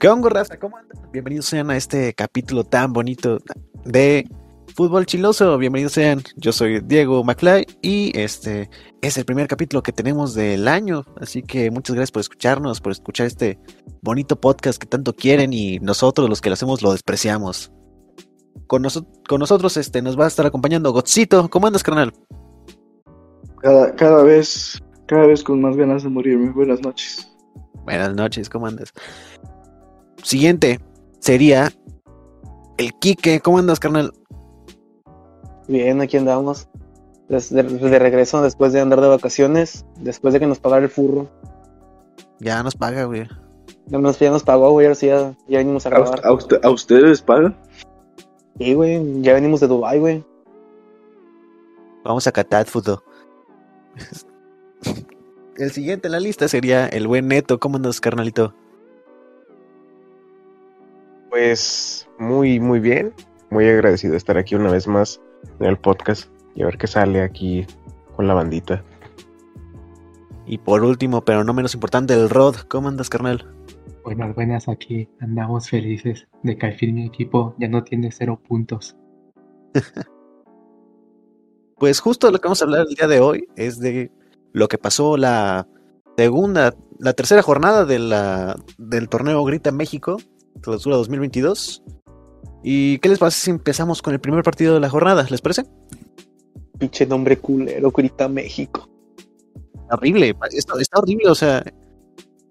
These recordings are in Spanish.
¿Qué onda, raza? ¿Cómo andan? Bienvenidos sean a este capítulo tan bonito de Fútbol Chiloso. Bienvenidos sean. Yo soy Diego McFly y este es el primer capítulo que tenemos del año. Así que muchas gracias por escucharnos, por escuchar este bonito podcast que tanto quieren y nosotros los que lo hacemos lo despreciamos. Con, con nosotros este, nos va a estar acompañando Gotzito. ¿Cómo andas, carnal? Cada, cada vez, cada vez con más ganas de morirme. Buenas noches. Buenas noches, ¿cómo andas? Siguiente sería el Quique. ¿Cómo andas, carnal? Bien, aquí andamos. De, de, regreso después de andar de vacaciones, después de que nos pagara el furro. Ya nos paga, güey. Ya nos, ya nos pagó, güey, ahora sí ya, ya venimos a grabar. ¿A, usted, ¿A, ustedes paga? Sí, güey, ya venimos de Dubai, güey. Vamos a Qatar, fútbol. El siguiente en la lista sería el buen Neto. ¿Cómo andas, carnalito? Pues muy, muy bien. Muy agradecido de estar aquí una vez más en el podcast y a ver qué sale aquí con la bandita. Y por último, pero no menos importante, el Rod. ¿Cómo andas, carnal? Buenas, buenas, aquí andamos felices de que al fin mi equipo ya no tiene cero puntos. pues justo lo que vamos a hablar el día de hoy es de lo que pasó la segunda, la tercera jornada de la, del torneo Grita México, clausura 2022. ¿Y qué les parece si empezamos con el primer partido de la jornada? ¿Les parece? Pinche nombre culero, Grita México. Horrible, está, está horrible, o sea,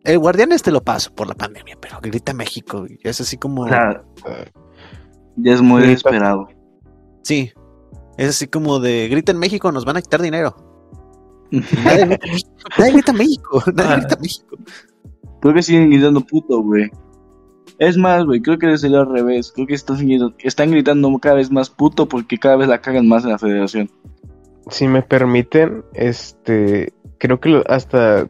el guardián este lo paso por la pandemia, pero Grita México, es así como... Claro. Ya es muy desesperado. Sí, es así como de Grita en México, nos van a quitar dinero. nadie, nadie grita México, nadie grita México. Creo que siguen gritando puto, güey. Es más, güey, creo que es el al revés. Creo que están, están gritando cada vez más puto porque cada vez la cagan más en la federación. Si me permiten, este, creo que hasta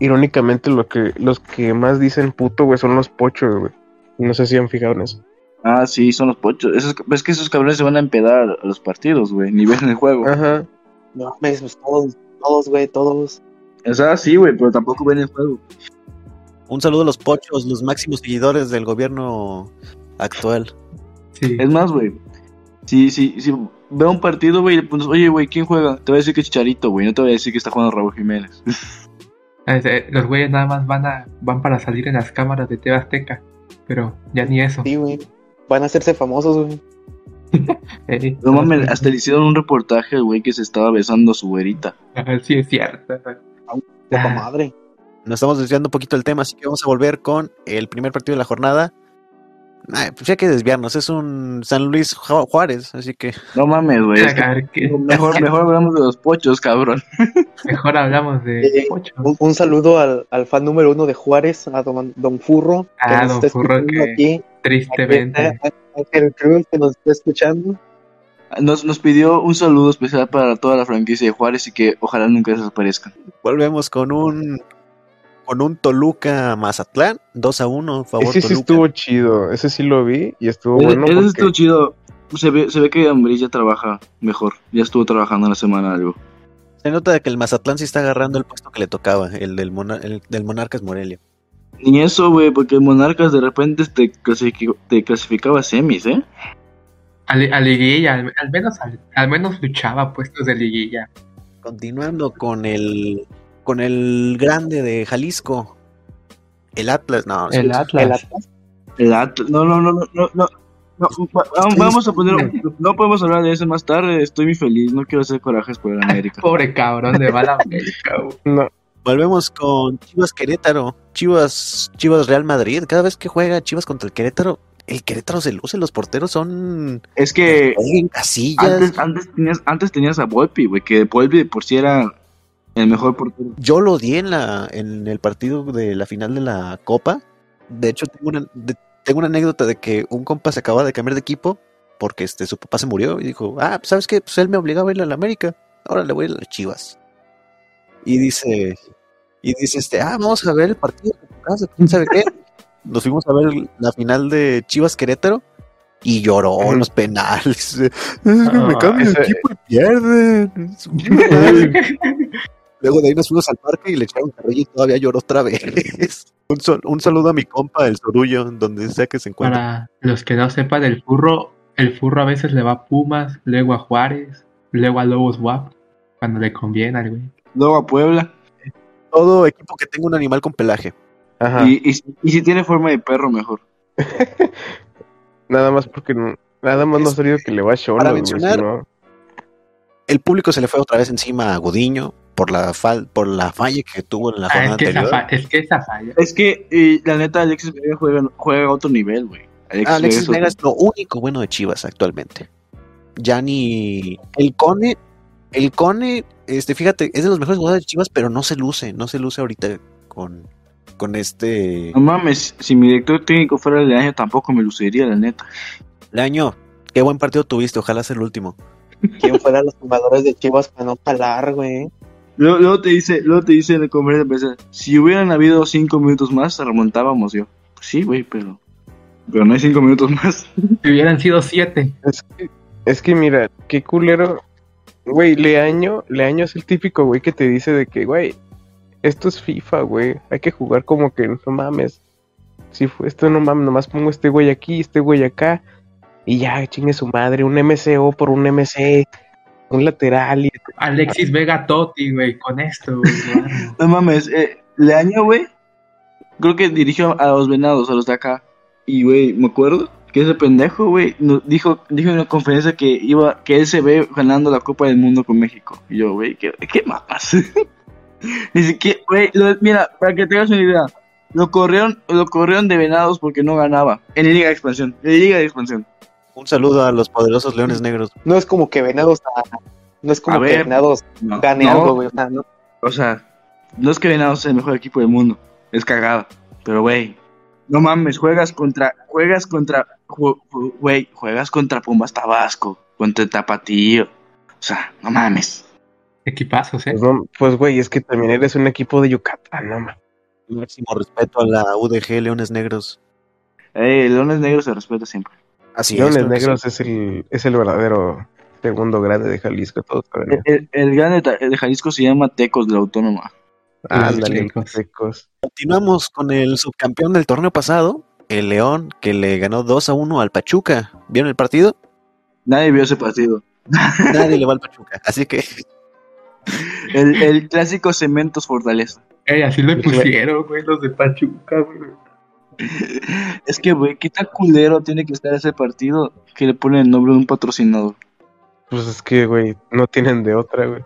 irónicamente lo que los que más dicen puto, güey, son los pochos, güey. No sé si han fijado en eso. Ah, sí, son los pochos. Esos, es que esos cabrones se van a empedar a los partidos, güey, ni ven el juego. Ajá. No, pues todos, todos, güey, todos. O sea, sí, güey, pero tampoco ven el juego. Un saludo a los pochos, los máximos seguidores del gobierno actual. Sí. Es más, güey, si, si, si veo un partido, güey, pues, oye, güey, ¿quién juega? Te voy a decir que es Chicharito, güey, no te voy a decir que está jugando Raúl Jiménez. Los güeyes nada más van a van para salir en las cámaras de TV Azteca, pero ya ni eso. Sí, güey. Van a hacerse famosos, güey. Eh, No mames, hasta le hicieron un reportaje al güey que se estaba besando a su güerita. Sí, es cierto. De Ah. madre. Nos estamos desviando un poquito del tema, así que vamos a volver con el primer partido de la jornada. Ay, pues ya hay que desviarnos, es un San Luis Ju- Juárez, así que No mames, güey. mejor, mejor hablamos de los pochos, cabrón. Mejor hablamos de Eh, Pocho. Un, un saludo al, al fan número uno de Juárez, a don, don Furro. que Ah, nos don está Furro, que- aquí. Tristemente. Ángel Cruz, que nos está escuchando. Nos, nos pidió un saludo especial para toda la franquicia de Juárez y que ojalá nunca desaparezcan. volvemos con un con un Toluca Mazatlán, 2 a 1, favor Ese sí Toluca. estuvo chido, ese sí lo vi y estuvo Ese- bueno ese porque estuvo chido. Se ve, se ve que Ambris ya trabaja mejor. Ya estuvo trabajando en la semana algo. Se nota que el Mazatlán sí está agarrando el puesto que le tocaba, el del, Mona- el del Monarcas Morelia. Ni eso, güey, porque Monarcas de repente te, clasific- te clasificaba a semis, ¿eh? A, li- a liguilla, al, al menos al, al menos luchaba puestos de liguilla. Continuando con el con el grande de Jalisco, el Atlas, no, El Atlas. El Atlas. El Atlas. No, no, no, no, no. no. No, va- va- vamos a poner. No podemos hablar de eso más tarde. Estoy muy feliz. No quiero hacer corajes por el América. Pobre cabrón de bala América, güey. no, Volvemos con Chivas Querétaro, Chivas Chivas Real Madrid. Cada vez que juega Chivas contra el Querétaro, el Querétaro se luce, los porteros son Es que antes, antes tenías, antes tenías a Volpi, güey, que Volpi por sí era el mejor portero. Yo lo di en la en el partido de la final de la Copa. De hecho, tengo una, de- tengo una anécdota de que un compa se acaba de cambiar de equipo porque este su papá se murió y dijo, ah, pues, ¿sabes qué? Pues él me obligaba a ir a la América, ahora le voy a ir a las Chivas. Y dice, y dice este, ah, vamos a ver el partido quién sabe qué. Nos fuimos a ver la final de Chivas Querétaro y lloró en los penales. me cambio de ese- equipo y pierden. Luego de ahí nos fuimos al parque y le echaron carrilla y todavía lloró otra vez. Un, sol- un saludo a mi compa, el Sorullo, donde sea que se encuentre. Para los que no sepan, el furro, el furro a veces le va a Pumas, luego a Juárez, luego a Lobos WAP, cuando le conviene al güey. Luego a Puebla. Todo equipo que tenga un animal con pelaje. Ajá. Y, y, si- y si tiene forma de perro, mejor. Nada más porque no- nada más no ha salido que le va a Cholos, para güey, mencionar- El público se le fue otra vez encima a Gudiño por la fal por la falla que tuvo en la Ah, jornada es, que esa anterior. fa- es que esa falla. Es que, eh, la neta, Alexis Vega juega, juega a otro nivel, güey. Alexis, Ah, Alexis Vega es lo único bueno de Chivas actualmente. Ya ni el Cone, el Cone, este, fíjate, es de los mejores jugadores de Chivas, pero no se luce, no se luce ahorita con, con este No mames, si mi director técnico fuera el año tampoco me luciría, la neta. año. Qué buen partido tuviste, ojalá sea el último. ¿Quién fuera los jugadores de Chivas para no jalar, güey? Luego, luego te dice, luego te dice en la conferencia si hubieran habido cinco minutos más, remontábamos yo. Pues sí, güey, pero. Pero no hay cinco minutos más. Si hubieran sido siete, Es que, es que mira, qué culero. Güey, Leaño, Leaño es el típico güey que te dice de que, güey, esto es FIFA, güey. Hay que jugar como que no mames. Si fue esto, no mames, nomás pongo este güey aquí, este güey acá. Y ya, chingue su madre, un MCO por un MC, un lateral y Alexis Vega Totti, güey, con esto, güey. No mames, eh, Leaño, güey, creo que dirigió a los venados, a los de acá. Y, güey, me acuerdo que ese pendejo, güey, dijo, dijo en una conferencia que iba, que él se ve ganando la Copa del Mundo con México. Y yo, güey, ¿qué, qué mamas? Ni siquiera, güey, mira, para que tengas una idea, lo corrieron, lo corrieron de venados porque no ganaba. En Liga de Expansión, en Liga de Expansión. Un saludo a los poderosos Leones Negros. No es como que Venados, no es como A que ver. Venados No, gane no, algo, güey. O sea, no. O sea, no es que Venados sea el mejor equipo del mundo, es cagada. Pero, güey, no mames, juegas contra, juegas contra, güey, juegas contra Pumas Tabasco, contra Tapatío. O sea, no mames. Equipazos, ¿eh? pues, pues güey, es que también eres un equipo de Yucatán, no mames. Máximo respeto a la UDG Leones Negros. Eh, Leones Negros se respeta siempre. Así Leones Negros sí. es el, es el verdadero segundo grande de Jalisco, todos saben. El, el grande de Jalisco se llama Tecos de la Autónoma. Ah, chicos. tecos. Continuamos con el subcampeón del torneo pasado, el León, que le ganó 2 a 1 al Pachuca. ¿Vieron el partido? Nadie vio ese partido. Nadie le va al Pachuca. Así que El, el clásico Cementos Fortaleza. Ey, así lo pusieron, güey, los de Pachuca, güey. Es que, güey, qué tan culero tiene que estar ese partido que le ponen el nombre de un patrocinador. Pues es que, güey, no tienen de otra, güey.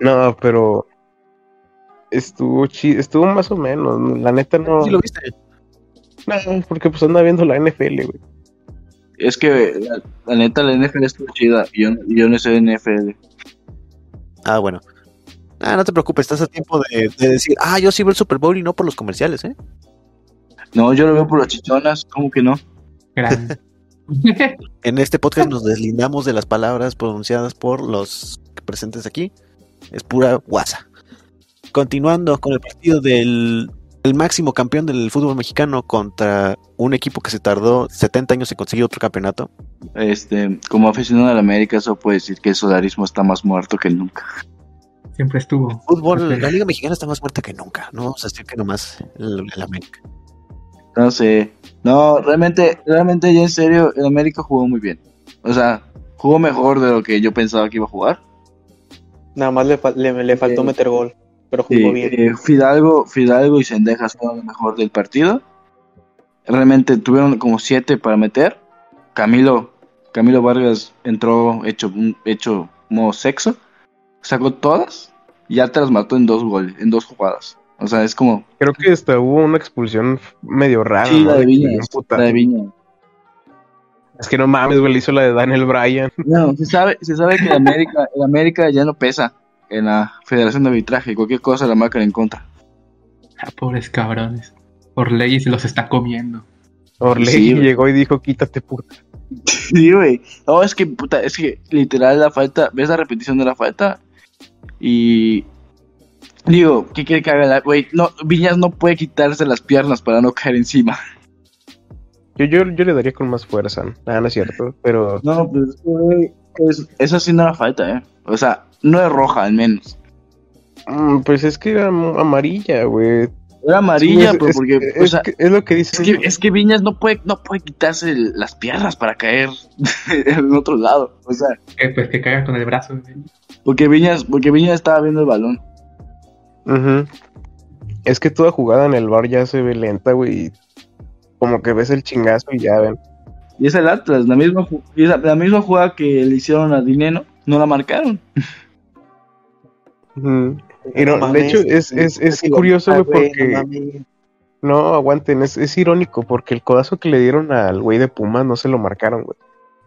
No, pero estuvo chido, estuvo más o menos. La neta no. ¿sí lo viste? No, porque pues anda viendo la NFL, güey. Es que la, la neta la NFL estuvo chida yo, yo no soy NFL. Ah, bueno. Ah, no te preocupes, estás a tiempo de, de decir, ah, yo sí veo el Super Bowl y no por los comerciales, ¿eh? No, yo lo veo por las chichonas, ¿cómo que no? Grande. En este podcast nos deslindamos de las palabras pronunciadas por los presentes aquí. Es pura guasa. Continuando con el partido del el máximo campeón del fútbol mexicano contra un equipo que se tardó 70 años en conseguir otro campeonato. Este, como aficionado a la América, eso puede decir que el solarismo está más muerto que nunca. Siempre estuvo. Fútbol, la Liga Mexicana está más muerta que nunca. No vamos a decir que nomás el, el América. No sé. No, realmente, realmente ya en serio, el América jugó muy bien. O sea, jugó mejor de lo que yo pensaba que iba a jugar. Nada más le, le, le faltó Eh, meter gol, pero jugó bien. eh, Fidalgo, Fidalgo y Sendejas fueron lo mejor del partido. Realmente tuvieron como siete para meter. Camilo, Camilo Vargas entró hecho, un- hecho modo sexo. Sacó todas ya te las mató en dos goles, en dos jugadas. O sea, es como. Creo que hasta hubo una expulsión medio rara. sí, ¿no? la de Viña. La de Viña. Es que no mames, güey, le hizo la de Daniel Bryan. No, se sabe, se sabe que el América, el América ya no pesa en la Federación de Arbitraje. Cualquier cosa la marcan en contra. Ah, pobres cabrones. Por ley se los está comiendo. Orley Sí, llegó y dijo, quítate, puta. Sí, güey. No, es que, puta, es que literal la falta, ves la repetición de la falta y digo, ¿qué quiere que haga la, güey? No, Viñas no puede quitarse las piernas para no caer encima. Yo, yo, yo le daría con más fuerza. Ah, no es cierto, pero No, pues, güey, es- eso sí no era falta, eh. O sea, no es roja al menos. mm, pues es que era am- amarilla, güey. Era amarilla, Sí, es- pero es- porque, o es, sea, es lo que dice. es que, es que Viñas no puede, no puede quitarse el- las piernas para caer en otro lado. O sea, pues que caiga con el brazo. porque Viñas, porque Viñas estaba viendo el balón. Es que toda jugada en el bar ya se ve lenta, güey. y Como que ves el chingazo y ya ven. Y es el Atlas, la misma, la misma jugada que le hicieron a Dineno, no la marcaron. Ujú. Y no, de hecho, es, es, es curioso, güey, porque. No, aguanten, es, es irónico porque el codazo que le dieron al güey de Pumas no se lo marcaron, güey.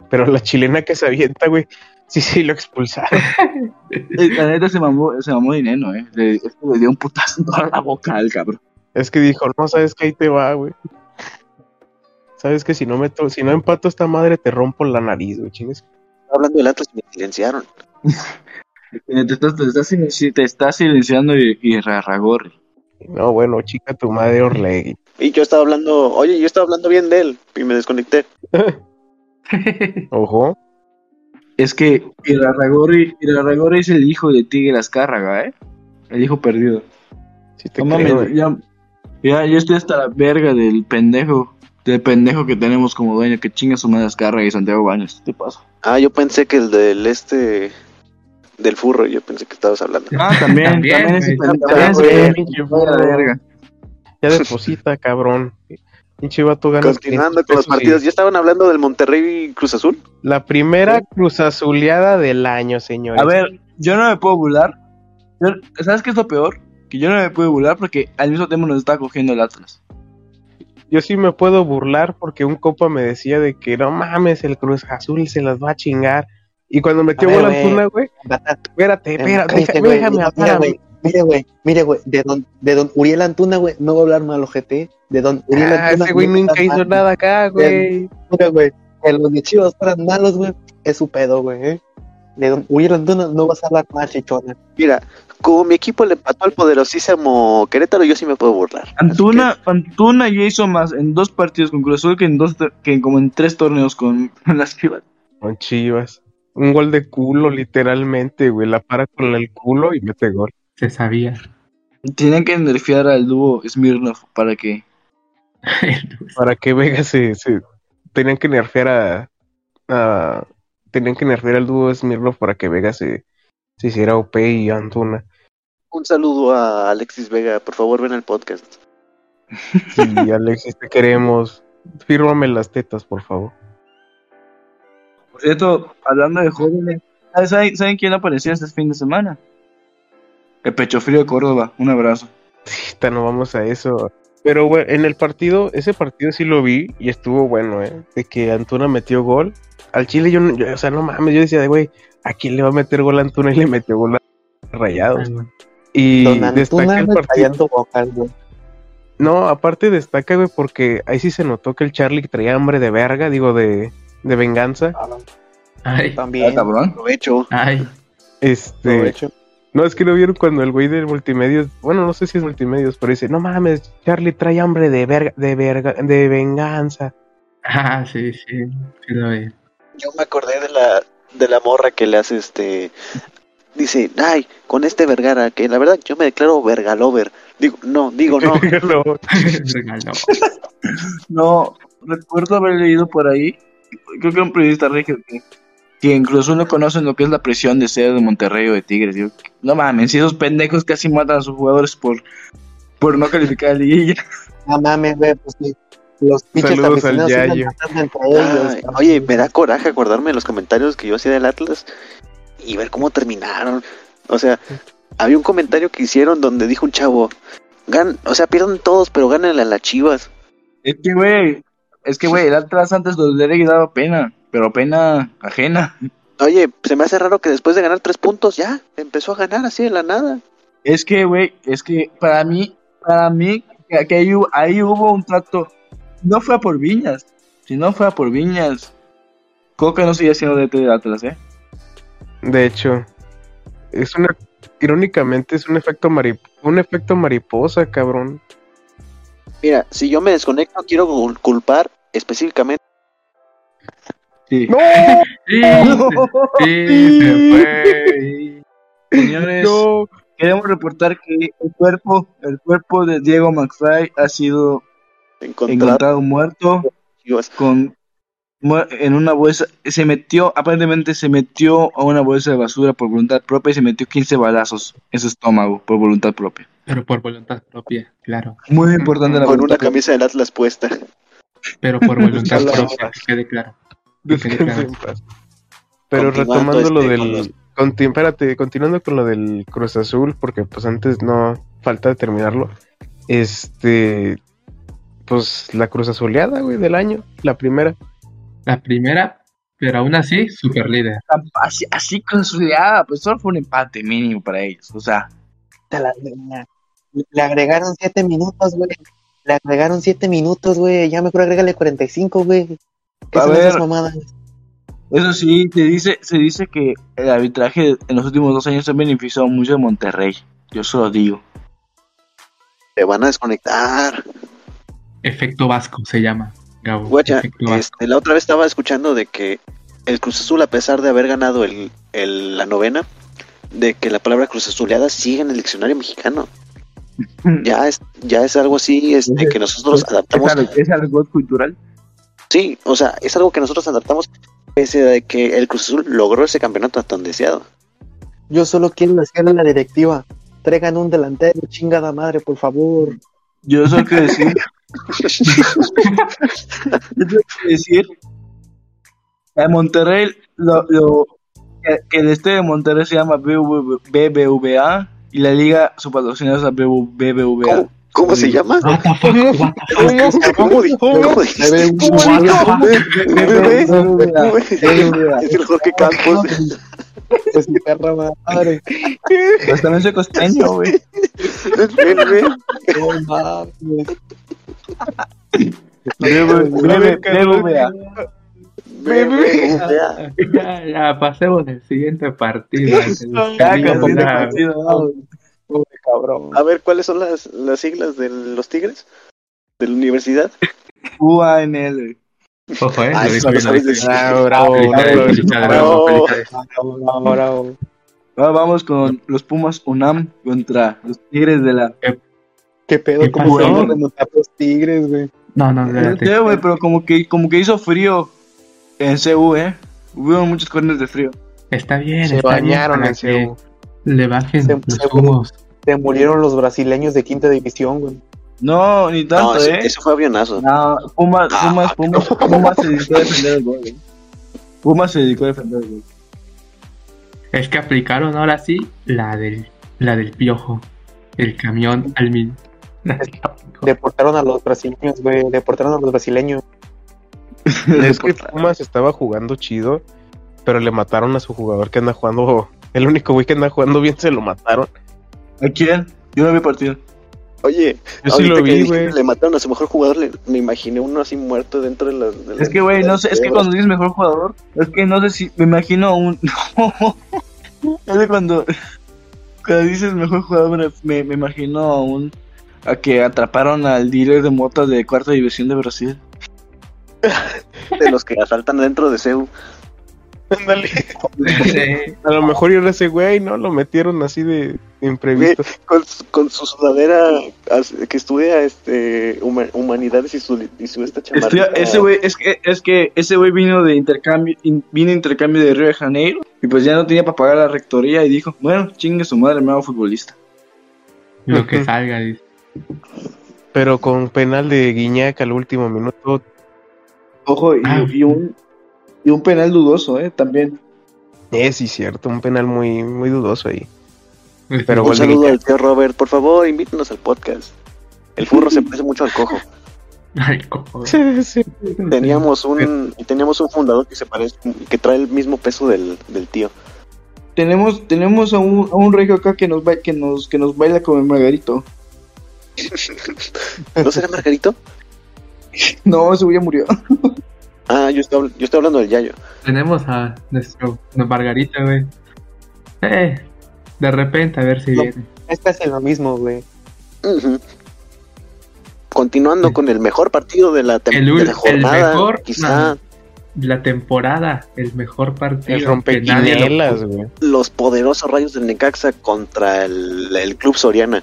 Pero la chilena que se avienta, güey, sí, sí lo expulsaron. Eh, La neta se mamó, se mamó Dineno, eh. Le, dio un putazo en toda la boca al cabrón. Es que dijo, no, sabes que ahí te va, güey. Sabes que si no meto, si no empato esta madre, te rompo la nariz, güey, chingues. Hablando del Atlas, me silenciaron. Eh, Te estás, te estás, silenci- te estás silenciando y, y Rarragorri. No, bueno, chica tu madre Orlegui. Y yo estaba hablando, oye, yo estaba hablando bien de él y me desconecté. Ojo. Es que Irarragorri, Irarragorri es el hijo de Tigre Azcárraga, ¿eh? El hijo perdido. Sí te No creo, mames, güey. ya, ya, yo estoy hasta la verga del pendejo, del pendejo que tenemos como dueño, que chinga su madre Azcárraga y Santiago Baños. ¿Qué pasa? Ah, yo pensé que el del este, del furro, yo pensé que estabas hablando. Ah, también, También, también, ese también, pendejo, pinche burro. verga. Ya deposita, cabrón. Pinche vato gana. Continuando 500 con los y- partidos, ¿ya estaban hablando del Monterrey y Cruz Azul? La primera cruz azuleada del año, señores. A ver, yo no me puedo burlar. Yo- ¿Sabes qué es lo peor? Que yo no me puedo burlar porque al mismo tiempo nos está cogiendo el Atlas. Yo sí me puedo burlar porque un copa me decía de que no mames, el Cruz Azul se las va a chingar. Y cuando metió A ver, gol güey. Antuna, güey, espérate, espérate, déjame Mira, hablar mira. Mire, güey, mire, güey, de don, de don Uriel Antuna, güey, no va a hablar mal ojete. De don Uriel Ah, Antuna. ese güey nunca hizo mal. nada acá, güey. Mira, güey, que los de Chivas fueran malos, güey, es su pedo, güey, ¿eh? De don Uriel Antuna no vas a hablar mal, chichona. Mira, como mi equipo le empató al poderosísimo Querétaro, yo sí me puedo burlar. Antuna, Antuna ya hizo más en dos partidos con Cruz Azul que en dos que como en tres torneos con, con las Chivas. Con Chivas. Un gol de culo, literalmente, güey. La para con el culo y mete gol. Se sabía. Tienen que nerfear al dúo Smirnov para que Para que Vega se, se- tenían que nerfear a, a- tenían que nerfear al dúo Smirnov para que Vega se, se hiciera OP y Antuna. Un saludo a Alexis Vega, por favor ven el podcast. Y Alexis, te queremos. Fírmame las tetas, por favor. Por cierto, hablando de jóvenes, ¿saben- ¿saben, ¿saben quién apareció este fin de semana? El Pecho Frío de Córdoba, un abrazo. No vamos a eso. Pero, güey, en el partido, ese partido sí lo vi y estuvo bueno, ¿eh? De que Antuna metió gol. Al Chile yo, no- yo- o sea, no mames, yo decía, güey, ¿a quién le va a meter gol a Antuna? Y le metió gol a Rayados. Y Don destaca el güey, partido. bocas. No, aparte destaca, güey, porque ahí sí se notó que el Charlie traía hambre de verga, digo, de, de venganza. Ay, Ah, También. cabrón. Aprovecho. ay. Este, Aprovecho. no es que lo vieron cuando el güey del multimedios, bueno, no sé si es multimedios, pero dice, no mames, Charlie trae hambre de verga, de verga, de venganza. Ah, sí, sí. sí lo vi. Yo me acordé de la, de la morra que le hace este. Dice, ay, con este Vergara, que la verdad yo me declaro Vergalover. Digo, no, digo no. No, recuerdo haber leído por ahí, creo que un periodista regio que, que incluso no conocen lo que es la presión de ser de Monterrey o de Tigres. Digo, no mames, si esos pendejos casi matan a sus jugadores por, por no calificar a liguilla. No mames, güey, pues sí. Los pinches Saludos al Yayo. ellos. Oye, me da coraje acordarme de los comentarios que yo hacía del Atlas y ver cómo terminaron. O sea, había un comentario que hicieron donde dijo un chavo, gan, o sea, pierden todos, pero ganan a las chivas. Es que, güey, es que, güey, el Atlas antes los de daba pena, pero pena ajena. Oye, se me hace raro que después de ganar tres puntos ya empezó a ganar así de la nada. Es que, güey, es que para mí, para mí, que, que ahí, hubo, ahí hubo un trato. No fue a por Viñas. Si no fue a por Viñas, Coca no sigue siendo DT de Atlas, ¿eh? de hecho, es una, irónicamente es un efecto marip, un efecto mariposa, cabrón. Mira, si yo me desconecto, quiero cul- culpar específicamente. Sí. ¡No! Sí, sí, se fue. Señores, ¡No! ¿qué queremos reportar que el cuerpo, el cuerpo de Diego McFly ha sido Encontrado. encontrado muerto con mu- en una bolsa, se metió, aparentemente se metió a una bolsa de basura por voluntad propia y se metió 15 balazos en su estómago por voluntad propia. Pero por voluntad propia, claro. Muy importante la Con voluntad una camisa del Atlas puesta. Pero por voluntad propia, que quede claro. Que quede. Pero retomando lo este, con del. los- conti- espérate, continuando con lo del Cruz Azul, porque pues antes no falta de terminarlo. Este. Pues la Cruz Azuleada, güey, del año, la primera. La primera, pero aún así, super líder. Así, así consolidada, pues solo fue un empate mínimo para ellos. O sea, Te la- Le agregaron 7 minutos, güey. Le agregaron 7 minutos, güey. Ya mejor agrégale 45, güey. ¿Qué A son ver. esas mamadas? eso sí, se dice, se dice que el arbitraje en los últimos dos años ha beneficiado mucho a Monterrey. Yo solo digo. Te van a desconectar. Efecto Vasco se llama. Gabo. Guacha, Efecto Vasco. este, la otra vez estaba escuchando de que el Cruz Azul, a pesar de haber ganado el, el- la novena, de que la palabra Cruz Azuleada sigue en el diccionario mexicano. Ya es, ya es algo así este, que nosotros adaptamos. Es, algo- es algo cultural. Sí, o sea, es algo que nosotros adaptamos pese a que el Cruz Azul logró ese campeonato tan deseado. Yo solo quiero decirle a la directiva. Traigan un delantero, chingada madre, por favor. Yo solo quiero decir. yo tengo que decir. A Monterrey, lo, lo- que, que el estadio de Monterrey se llama BBV BBVA y la liga, su patrocinador es la BBVA. ¿Cómo, cómo se llama? What the fuck, what the fuck? ¿Cómo, di- cómo dijiste? BBVA. Es el Jorge Campos. Es mi perra madre. Pues también soy costeño, güey. Ven, ven. No mames. BBVA. Ven. Ya. Ya, ya, pasemos del siguiente partido. Este. A ver, ¿cuáles son las, las siglas de los Tigres? ¿De la universidad? UANL. Ojo, eh. Ah. Ah, bravo. Ahora, vamos con los Pumas UNAM contra los Tigres de la. ¿Qué pedo? ¿Qué ¿Cómo se pasó? van a remontar los tigres, güey? No, no, No güey, pero como que, como que hizo frío en CU, ¿eh? Hubo muchos corners de frío. Está bien, Se está bien bañaron para en Seúl. le bajen Se- los se- humos. Se murieron los brasileños de quinta división, güey. No, ni tanto, No, ese, ¿eh? ese fue avionazo. No, Pumas, Ah, Pumas, Pumas, Pumas se dedicó a defender el gol, güey. Pumas se dedicó a defender el gol. Es que aplicaron ahora sí la del, la del piojo. El camión al mil. Deportaron a los brasileños, güey. Deportaron a los brasileños. Es que Pumas estaba jugando chido, pero le mataron a su jugador que anda jugando. El único güey que anda jugando bien se lo mataron. ¿A quién? Yo no vi partido. Oye, Yo sí lo vi, güey. le mataron a su mejor jugador, le- me imaginé uno así muerto dentro de las... de Es que, güey, no sé, es que cuando dices mejor jugador, es que no sé si, me imagino a un... es que cuando, cuando dices mejor jugador, me, me imagino a un... A que atraparon al dealer de motas de cuarta división de Brasil. De los que asaltan dentro de CEU. Ándale. Sí. A lo mejor era ese güey, ¿no? Lo metieron así de imprevisto. Con, su- con su sudadera que estudia este huma- humanidades y su, y su esta chamarra. Ese güey, es que, es que ese güey vino de intercambio, in- vino de intercambio de Río de Janeiro y pues ya no tenía para pagar la rectoría y dijo, bueno, chingue su madre, me hago futbolista. Lo que salga, dice. Pero con penal de Guiñac al último minuto. Ojo, y, Ah. y un, y un penal dudoso, eh, también. Es sí, cierto, un penal muy, muy dudoso ahí. Pero Un saludo al tío Robert, por favor, invítenos al podcast. El furro se parece mucho al cojo. Ay, cojo. sí. Teníamos un teníamos un fundador que se parece que trae el mismo peso del, del tío. Tenemos, tenemos a un, a un regio acá que nos, ba- que nos, que nos baila como el Margarito. ¿No será Margarito? No, güey ya murió. Ah, yo estoy, yo estoy hablando del Yayo. Tenemos a nuestro a Margarita, güey. Eh, de repente, a ver si No. viene. Es casi lo mismo, güey. Continuando con el mejor partido de la, tem- El de la el mejor, quizá la temporada, el mejor partido. El pudo- güey. Los poderosos rayos del Necaxa contra el, el Club Soriana.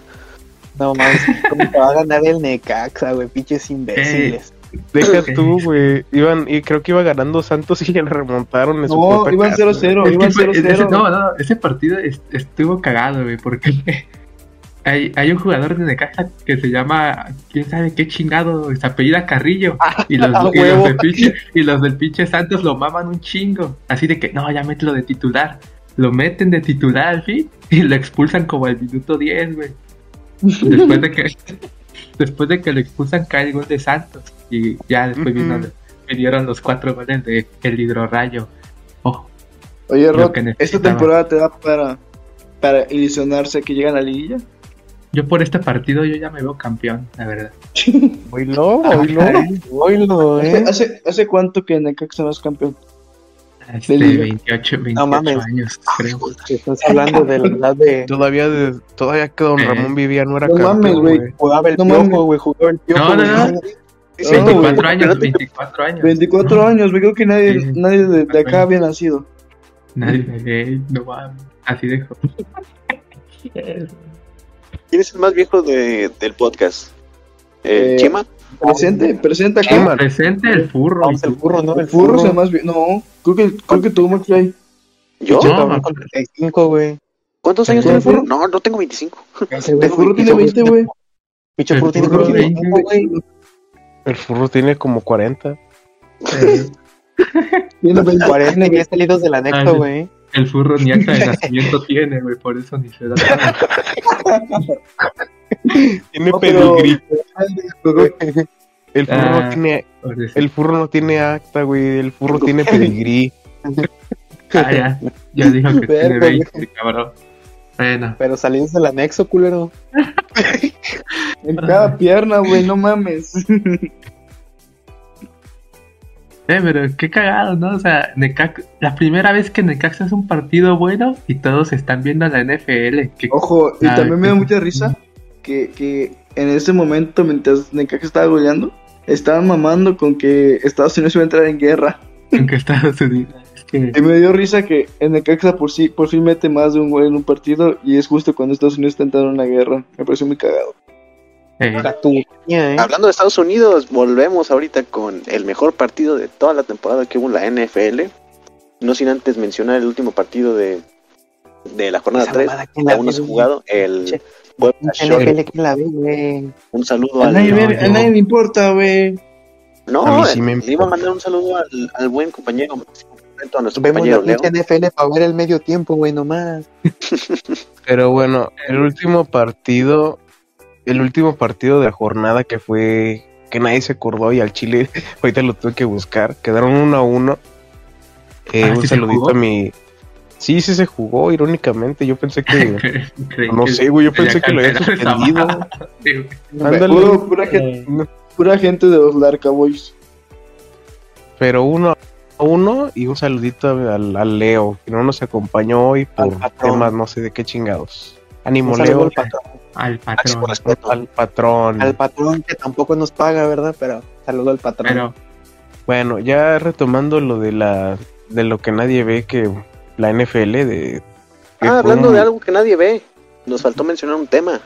No mames, ¿cómo te va a ganar el Necaxa, güey? Pinches imbéciles. Deja tú, güey. Iban, y creo que iba ganando Santos y le remontaron en No, iban casa. 0-0, Es que iban fue- ese- 0-0. no, no, ese partido est- estuvo cagado, güey, porque hay, hay un jugador de Necaxa que se llama, quién sabe qué chingado, se apellida Carrillo, y los, y los del pinche, y los del pinche Santos lo maman un chingo, así de que, no, ya mételo de titular, lo meten de titular al fin, y lo expulsan como al minuto 10, güey, después de que, después de que lo expulsan cae el gol de Santos, y ya después vinieron los cuatro goles de el hidrorrayo, oh, Oye, Rod, ¿esta temporada te da para, para ilusionarse que llegan a la liguilla? Yo por este partido yo ya me veo campeón, la verdad. Caray. Oílo, ¿Hace, eh. hace, hace cuánto que Necaxa no es campeón? Este, liga. 28, 28 No mames. años, creo. Estás hablando de la edad de. Todavía, de- todavía que Don Eh. Ramón vivía no era No campeón, mames, güey. Jugaba el No piojo, mames. güey. Jugaba el piojo. No, no, no. No, 24 güey, años, espérate. 24 años. 24 años, güey, creo que nadie, Sí. nadie de, de acá había nacido. Nadie ve, no mames. Así dejo. ¿Quién es el más viejo de- del podcast? ¿El Eh, Chema? Presente, presente. Chema. Presente el furro. El furro, ¿no? El furro se más bien. No, creo que, creo que tú, McFly. ¿Yo? Pinche No, con 35, güey. ¿Cuántos ¿El años tiene el furro? furro? No, no tengo 25. Ese El furro tiene 20, güey. Pinche El furro tiene furro como 20, 25, güey. El furro tiene como 40. Eh, Tiene 20. 40 y ya salidos del Ah, anexo, sí. güey. el furro ni acta de nacimiento tiene, güey, por eso ni se da. Tiene No, pero- pedigrí. El furro, Ah. no tiene, Por eso. el furro no tiene acta, güey. El furro tiene pedigrí. Ah, ya. Ya dijo que tiene Verga, 20, cabrón. Bueno, Pero salidos del anexo, culero. En cada pierna, güey, no mames. Eh, pero qué cagado, ¿no? O sea, Necax- la primera vez que Necaxa es un partido bueno y todos están viendo la NFL. Ojo, y Ah, también me da mucha risa que, que en ese momento, mientras Necaxa estaba goleando, estaban mamando con que Estados Unidos iba a entrar en guerra. en que Estados Unidos. Es que, Y me dio risa que en Necaxa por sí, por fin mete más de un gol en un partido y es justo cuando Estados Unidos está entrando en una guerra. Me pareció muy cagado. eh, La ¿eh? Hablando de Estados Unidos, volvemos ahorita con el mejor partido de toda la temporada que hubo en la NFL. No sin antes mencionar el último partido de, de la jornada Esa 3. mamada, ¿quién la Aún no se jugado. El Che, Short. NFL, ¿quién la ve, güey? Un saludo A al. nadie, a yo- nadie le importa, güey. No, sí me le iba a mandar un saludo al, al buen compañero, a nuestro Vemos compañero Leo. NFL para ver el medio tiempo, güey, nomás. Pero bueno, el último partido, el último partido de la jornada que fue que nadie se acordó y al Chile ahorita lo tuve que buscar, quedaron uno a uno. Eh, Ah, un ¿sí se saludito a mi. Sí, sí se jugó, irónicamente. Yo pensé que. no que sé, güey, yo pensé que lo había suspendido. Sí. Ándale. Puro- pura, gente, No, pura gente de los Larca Boys. Pero uno a uno y un saludito al, al Leo, que no nos acompañó hoy por temas no sé de qué chingados. Ánimo, Leo. al patrón, Al patrón. Al patrón. al patrón que tampoco nos paga, ¿verdad? Pero saludo al patrón. Pero, Bueno, ya retomando lo de la de lo que nadie ve que la NFL de Ah, hablando un- de algo que nadie ve, nos faltó mencionar un tema.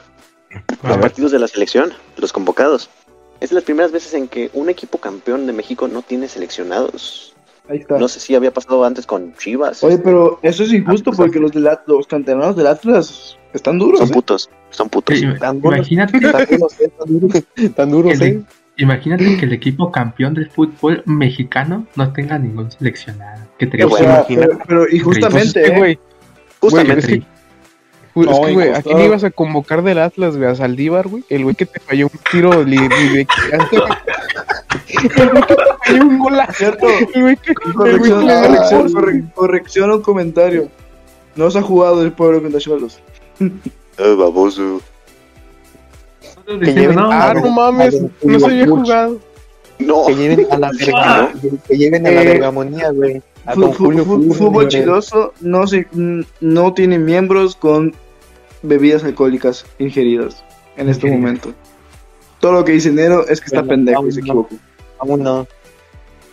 a Los ver, partidos de la selección, los convocados. Es de las primeras veces en que un equipo campeón de México no tiene seleccionados. Ahí está. No sé si había pasado antes con Chivas. Oye, pero eso es injusto Ah, pues, porque los, del At- los canteranos del Atlas están duros. son ¿eh? putos, son putos. sí, Tan duros, imagínate, tan duros, eh, tan duros, tan duros, eh. Imagínate que el equipo campeón del fútbol mexicano no tenga ningún seleccionado. Qué O triste. bueno, pero, pero Pues injustamente, es que, ¿eh? güey, Justamente. güey, es que- Pues, No, que, güey, ¿a quién ibas a convocar del Atlas, güey? ¿A Saldívar, güey? El güey que te falló un tiro li- li- El güey que te falló un golazo. Cierto. El güey que, el güey Corrección, que corrección, corre- corrección un comentario. No se ha jugado el pueblo contra Cholos. Eh, baboso. Que lleven- no, Ah, A no mames, a no se había jugado. No, Que lleven a la verga, que lleven a la Eh, vergamonía, güey. A don Julio Fútbol güey. chiloso no, se, no tiene miembros con bebidas alcohólicas ingeridas en este momento. Todo lo que dice Nero es que está Bueno, pendejo y se equivocó. Aún no.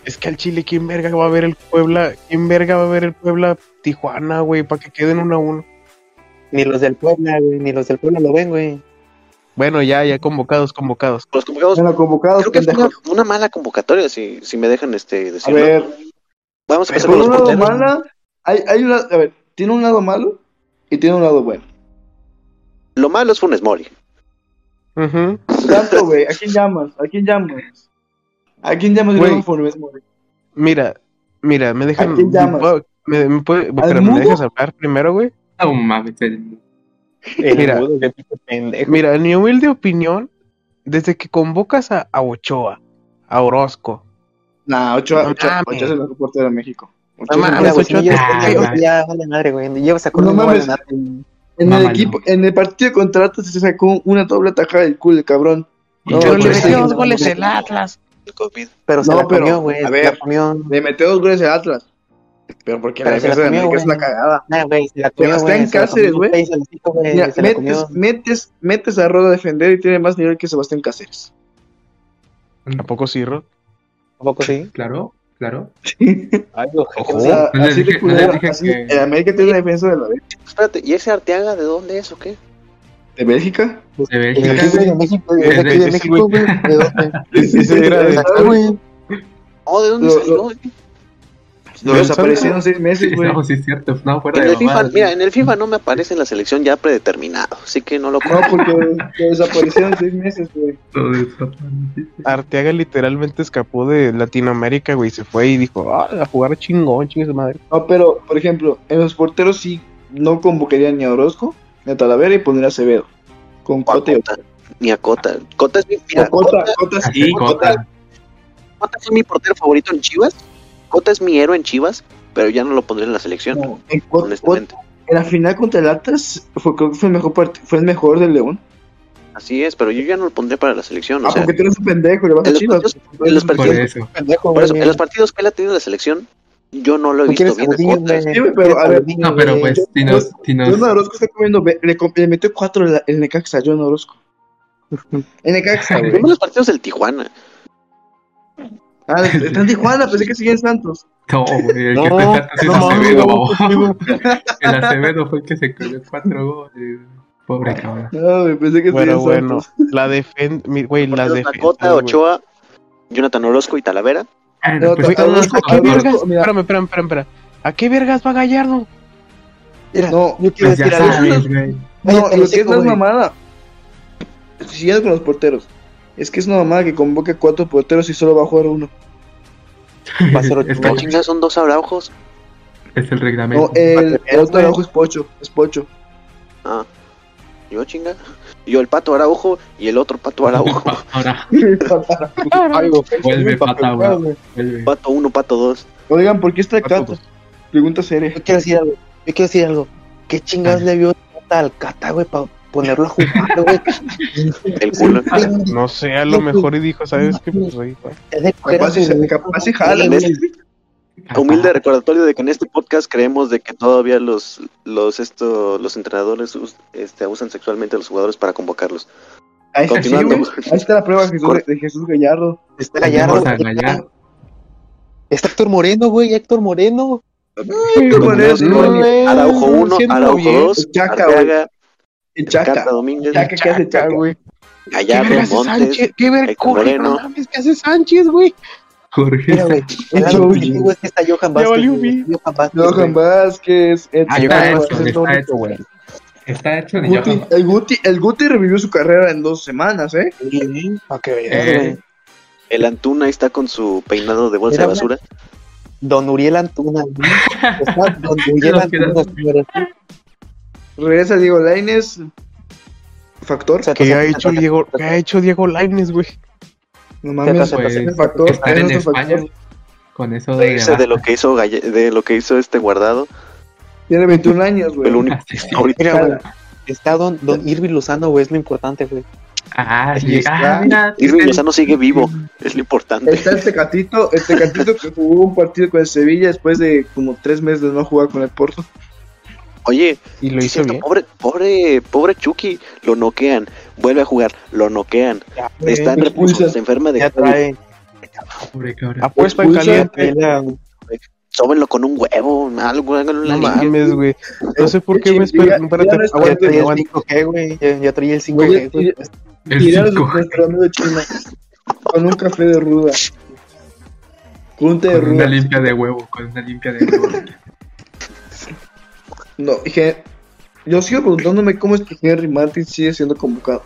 Es que al Chile, ¿quién verga va a ver el Puebla? ¿Quién verga va a ver el Puebla Tijuana, güey? Para que queden uno a uno. Ni los del Puebla, güey, ni los del Puebla lo ven, güey. Bueno, ya, ya convocados, convocados. Los convocados, Bueno, convocados, creo que fue una, una mala convocatoria, si, si me dejan este A decirlo. ver, Vamos a empezar con un los lado porteros. mala, hay, hay una, a ver, tiene un lado malo y tiene un lado bueno. Lo malo es Funes Mori. Ujú. Tanto, güey, ¿a quién llamas? ¿A quién llamas? ¿A quién llamas y Güey. luego Funes Mori? Mira, mira, me dejan. ¿A quién llamas? ¿puedo- Me, me puede- espera, mudo? ¿me dejas hablar primero, güey? No mames, el- El Mira. pinche pendejo. Mira, en mi humilde opinión, desde que convocas a, a Ochoa, a Orozco, Nah, Ochoa, No Ochoa, es el mejor portero de México. Ochoa No el mames, Ochoa- ya. vale madre, güey. Llevas a No mames. En el equipo, en el partido contra Atlas se sacó una doble tajada del culo, el cabrón. No, pero le metió dos goles el Atlas. El COVID. Pero se No, la pero, comió, güey. a ver. la comió. Le metió dos goles a Atlas. Pero porque la Pero la defensa de comió, América es una cagada. Nah, güey, se la Pero comió, está güey. en se la Cáceres, güey. la Mira, la metes, comió. metes, metes a Roda a defender y tiene más nivel que Sebastián Cáceres. ¿A poco sí, Rod? ¿A poco sí? Claro, claro. Ay, Ojo. O sea, No así de dije- no les culero, dije así- que- En América tiene una defensa de la de, Espérate, ¿y ese Arteaga de dónde es o qué? de Bélgica. De Bélgica, de. México, de de- de ese México, güey. ¿De dónde? De- ¿de dónde Lo- salió? lo- Lo Del desaparecieron seis meses, güey. No, sí es cierto. No, fuera En de el FIFA, mamadas, mira, en el FIFA no me aparece en la selección ya predeterminado, así que no lo No, porque lo desaparecieron seis meses, güey. Arteaga literalmente escapó de Latinoamérica, güey. Se fue y dijo, ah, a jugar chingón, chingue su madre. No, pero, por ejemplo, en los porteros sí no convocaría ni a Orozco, ni a Talavera y pondría a Acevedo. Con Cote. Cota, ni a Cota. Cota es mi, mira, Cota, Cota, Cota sí, Cota. Cota. Cota fue mi portero favorito en Chivas. Cota es mi héroe en Chivas, pero ya no lo pondré en la selección, No, en, Cota- honestamente. en la final contra el Atlas fue, creo que fue el mejor part- fue el mejor del León. Así es, pero yo ya no lo pondré para la selección. O ah, sea, porque tú eres un pendejo le vas a en los Chivas. partidos- en los Por partidos- eso. Pendejo, por eso, en los partidos que él ha tenido en la selección, yo no lo he visto bien güey. Sí, pero, a ver, No, pero pues, si nos. Si nos John Orozco está comiendo, le, le metió cuatro el, el Necaxa a John Orozco. El Necaxa. Vemos los partidos del Tijuana. Ah, está en Tijuana, pensé que seguía en Santos. No, güey, el No, que no Acevedo, no, babo. El Acevedo fue el que se comió cuatro goles. Pobre cabrón. No, güey, pensé que Bueno, seguía en bueno. Santos. La defensa, güey, la defensa. Ochoa, Jonathan Orozco y Talavera. Ah, No, pues. Espérame, espérame, espérame, espérame. ¿A qué vergas va Gallardo? Mira, No, yo quiero Pues decir algo. sabes, güey. No, lo que es güey. mamada. Siguiendo con los porteros. Es que es una mamada que convoque cuatro porteros y solo va a jugar uno. Va a ser Es ocho que No, chingas, son dos abraujos. es el reglamento. No, el, otro abajo es Pocho. Es Pocho. Ah, yo chinga. Yo el pato Araujo y el otro pato Araujo. Vuelve pa' pata. Vuelve. pato uno, pato dos. Oigan, ¿por qué está Cata? Pregunta seria. Yo quiero decir algo. Yo quiero decir algo. ¿Qué chingados le vio al Cata, güey, para ponerlo a jugar, güey? El culo. No sé, a lo mejor y dijo, ¿sabes qué? Pues ahí, güey. Es de Capaz se- si jala, güey. humilde recordatorio de que en este podcast creemos de que todavía los los esto los entrenadores us- este, abusan sexualmente a los jugadores para convocarlos. Ahí está, sí. Ahí está la prueba de Jesús, de Jesús Gallardo. Está Gallardo. Está Héctor Moreno, güey. Héctor Moreno. Con eso, No, güey. Araujo 1, Siendo Araujo bien. 2, Chaca, Arteaga, Chaca. Cata Domínguez, Chaca, ¿qué hace Chaca? güey. ¿Qué Gallardo, vergas hace Montes, Sánchez? ¿Qué? Héctor Moreno. No mames, ¿qué hace Sánchez, güey? Jorge. Mira, güey. Es que está Johan Vázquez. valió güey. bien. Johan Vázquez. Johan. Vázquez. Ah, Johan está Vázquez. está hecho. güey. Está hecho de Guti, Johan. el, Guti, el Guti revivió su carrera en dos semanas, ¿eh? Sí, que veas, Eh. el Antuna está con su peinado de bolsa de basura. Don Uriel Antuna. güey. Está Don Uriel. Antuna, señores. Regresa Diego Lainez. Factor. ¿Qué ha hecho Diego, qué ha hecho Diego Lainez, güey? No mames, Pues, es factor. estar es en España. factor. Con eso de. Lo que hizo Galle- de lo que hizo este guardado. Tiene 21 años, güey. El único Ah, ahorita. Mira, güey. Está Don, Don Irving Lozano, güey. Es lo importante, güey. Ah, sí. Ah, mira. Irving Lozano sigue vivo, es lo importante. Está el Tecatito, el Tecatito que jugó un partido con el Sevilla después de como tres meses de no jugar con el Porto. Oye, Y lo hizo cierto, bien. pobre, pobre, pobre Chucky, lo noquean, vuelve a jugar, lo noquean, está en expulsan. se enferma de Ya COVID. trae. Pobre cabrón. Apuesta Expulsa- caliente. La- Sóbenlo con un huevo, algo, háganlo en la No mames, güey. No sé por qué, güey. Espera, ya- traía el aguante. 5G, güey. Ya, ya traía el Güey, 5G, güey. El Tirar cinco. nuestro amigo chino con un café de ruda. Con un té de Con una ruda. limpia de huevo, con una limpia de huevo. No, dije, yo sigo preguntándome cómo es que Henry Martin sigue siendo convocado.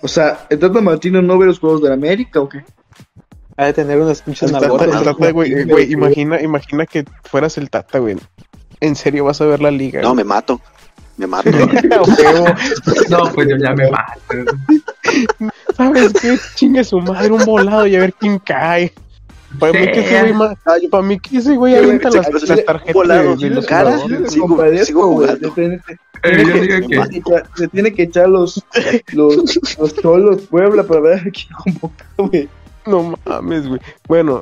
O sea, ¿el Tata Martino no ve los juegos de la América o qué? Ha de tener unas pinches nalgotas. El Tata, güey, güey, imagina, imagina que fueras el Tata, güey. En serio vas a ver la liga. No, me mato. Me mato. No, pues yo ya me mato. ¿Sabes qué? Chingue su madre un volado y a ver quién cae. Para mí que ese güey ma- para mí que ese güey avienta las, las tarjetas volado, de, los cara. sigo- sigo güey. jugando. Tiene- Eh, yo digo se que tiene que echar- Se tiene que echar los, los, los cholos Puebla para ver a quién convoca, güey. No mames, güey. Bueno,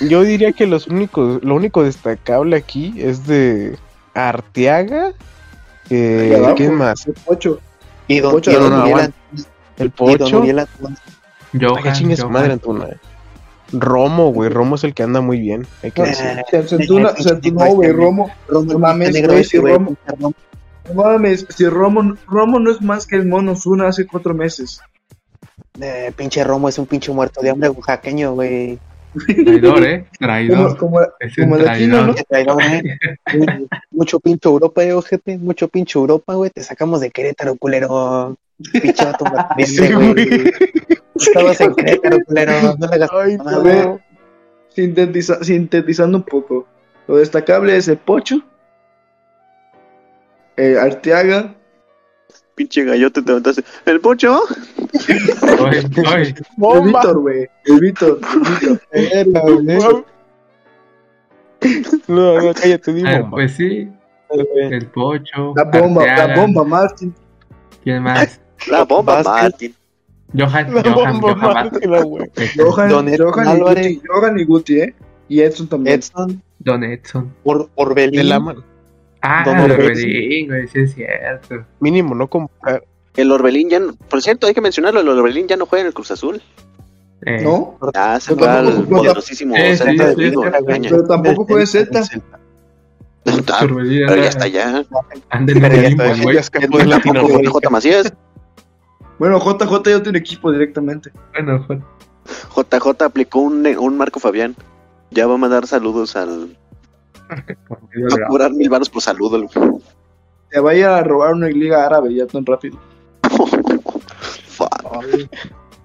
yo diría que los únicos, lo único destacable aquí es de Arteaga. Eh, abajo, ¿Quién más? el Pocho. Y don, Pocho, y don no, no, Uriel aguanta. Antuna- El y don Pocho. Uriel Antuna. Ay, su Johan. madre, Antuna. Romo, güey. Romo es el que anda muy bien. Hay que decir. Eh, Se se entuna- se entunó, güey, Romo. Romo, No mames, güey, Romo. Romo. No mames, si Romo, Romo no es más que el mono Zuna hace cuatro meses. Eh, pinche Romo es un pinche muerto de hambre oaxaqueño, güey. Traidor, eh. Como, Traidor. como, Es como un el latino, ¿no? traidor. Qué traidor, eh. Mucho pinche Europa, eh, ojete. Mucho pinche Europa, güey. Te sacamos de Querétaro, culero. Pinche vato Sí, güey. Estabas en Querétaro, culero. No le hagas Ay, nada, sintetiza- sintetizando un poco. Lo destacable es el Pocho, el Arteaga, Pinche gallote te levantaste. ¿El pocho? Oye, oye. el ¡Bomba! Víctor, güey. El Víctor, el Víctor. No, no, cállate, Eh, bomba. pues sí, el pocho. La bomba, la Arteaga. bomba, Martin. ¿Quién más? La bomba, Vázquez. Martín. Johan, Johan, Johan y. Guti, Johan y Guti, ¿eh? Y Edson también. Edson, Don Edson. Or- Orbelín. De la mano. Ah, Don el Orbelín. Güey, sí es cierto. Mínimo, no comprar. El Orbelín ya no. Por cierto, hay que mencionarlo. El Orbelín ya no juega en el Cruz Azul. Eh, ¿No? Ah, se va al tampoco juega. poderosísimo Eh, sí, de Vigo. Pero tampoco. Ah, Orbelín Pero ya está allá. Anda en el está, güey. Ya escapó de Tampoco Latinoamérica. J. Macías. Bueno, JJ ya tiene equipo directamente. Bueno, fue- JJ aplicó un, un Marco Fabián. Ya va a mandar saludos al. Va a cobrar mil baros por saludo. el- Te vaya a robar una liga árabe ya tan rápido. Fuck.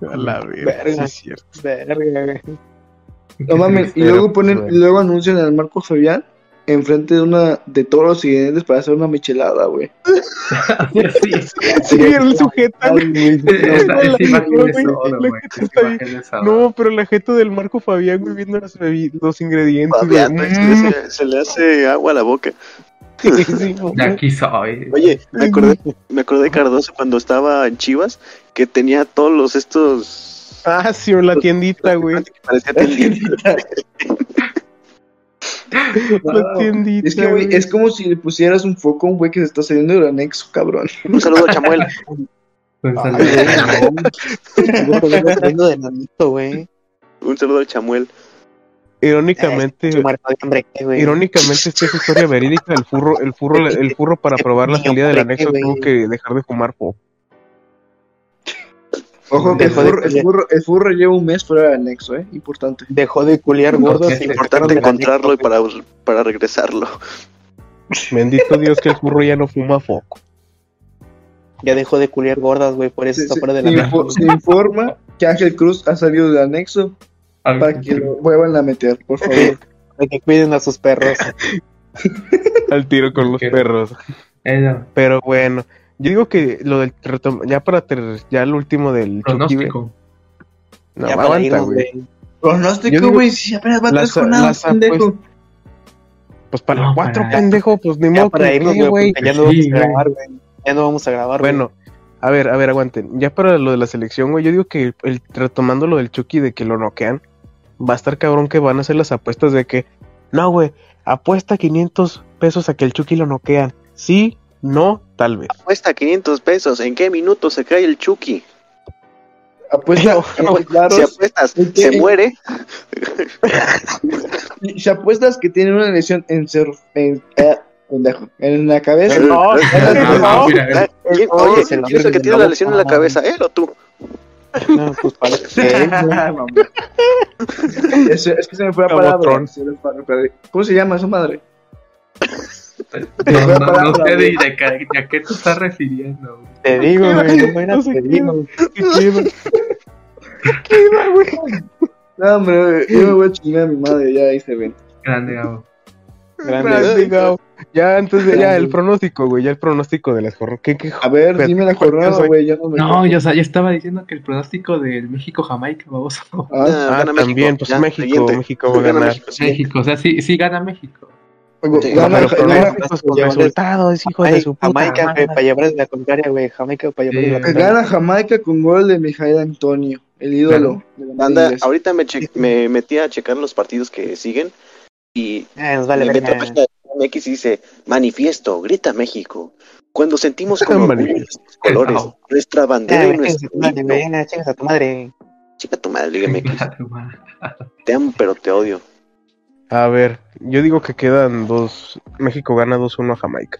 A la verga, Verga. sí es cierto. Verga, güey. No mames, y luego ponen, y luego anuncian al Marco Fabián enfrente de una de todos los siguientes para hacer una michelada, güey. Sí, Sí, el sujeta, No, pero la jeta del Marco Fabián, güey, viendo los, ingredientes. Fabián, güey, se, le hace- se le hace agua a la boca. Sí, sí, De aquí soy. Oye, me acordé, me acordé de Cardoso cuando estaba en Chivas, que tenía todos los estos. Ah, sí, o la tiendita, güey. Parecía tiendita. Es que, güey, es como si le pusieras un foco a un güey que se está saliendo del anexo, cabrón. Un saludo a Chamuel. Un saludo. nanito, güey. Un saludo al Chamuel. Irónicamente, güey. irónicamente esta es historia verídica. El furro, el furro, el furro para probar la salida del anexo tuvo que dejar de fumar po. Ojo, que de furro, el, pelear. furro, el furro lleva un mes fuera del anexo, eh. Importante. Dejó de culiar gordos. Es Importante encontrarlo y anexo, para, para regresarlo. Bendito Dios que el furro ya no fuma foco. Ya dejó de culiar gordas, güey. Por eso está fuera de se la info- se informa que Ángel Cruz ha salido del anexo para que lo vuelvan a meter, por favor. De que cuiden a sus perros. Al tiro con los perros. Pero bueno, yo digo que lo del ya para ter- ya el último del Chucky, pronóstico. No, ya para aguanta, irnos, güey. Pronóstico, güey, si apenas va tres jornadas, las pendejo. Pues para No, cuatro, para- pendejo, pues ni Ya modo para que irnos, güey. Ya no Sí, vamos a grabar, güey. Ya no vamos a grabar, güey. Bueno, a ver, a ver, aguanten. Ya para lo de la selección, güey, yo digo que el, retomando lo del Chucky de que lo noquean, va a estar cabrón que van a hacer las apuestas de que, no, güey, apuesta 500 pesos a que el Chucky lo noquean. Sí, no, tal vez. Cuesta 500 pesos. ¿En qué minuto se cae el Chucky? Apuesta, claro, Si apuestas, se muere. si apuestas que tiene una lesión en ser, en, eh, en la cabeza. No, Ah, mira, ¿Eh? ¿Quién- Oh, Oye, se la ¿quién es el que tiene no, la lesión en la no. cabeza? ¿Él o tú? No, pues parece es, es que se me fue la palabra. Tron. se me fue la palabra. ¿Cómo se llama esa madre? No, no, no sé de, de, de a qué te estás refiriendo. güey. Te digo, güey, no era, No sé te qué. digo. ¿Qué queda, güey? No, hombre, yo me voy a chingar a mi madre, ya ahí se ven. Grande, Gabo. Grande. Grande, Gao. Ya, entonces, ya el pronóstico, güey. Ya el pronóstico de las jornadas. ¿Qué, qué A ver, dime la jornada, güey, yo no me No, yo, o sea, yo estaba diciendo que el pronóstico del México-Jamaica, vamos. Ah, Ah, gana también, México. pues Ya, México, siguiente. México va a Gana ganar. México, sí. México, o sea, sí, sí gana México. Con resultados, hijo de su puta Jamaica, para llevarles la contraria, güey. Jamaica para llevarles la contraria. Gana Jamaica con gol de Mijael Antonio, el ídolo. Anda, ahorita me, che- me metí a checar los partidos que siguen y Ah, me metí a la página de MX y dice, manifiesto, grita México. Cuando sentimos con orgullo nuestros colores, No. nuestra Ah, bandera y güey, chingas a nuestro tu madre, himno. güey, ah, chingas a tu madre. Chica tu madre, madre. Te amo, pero te odio. A ver, yo digo que quedan dos. México gana 2-1 a Jamaica.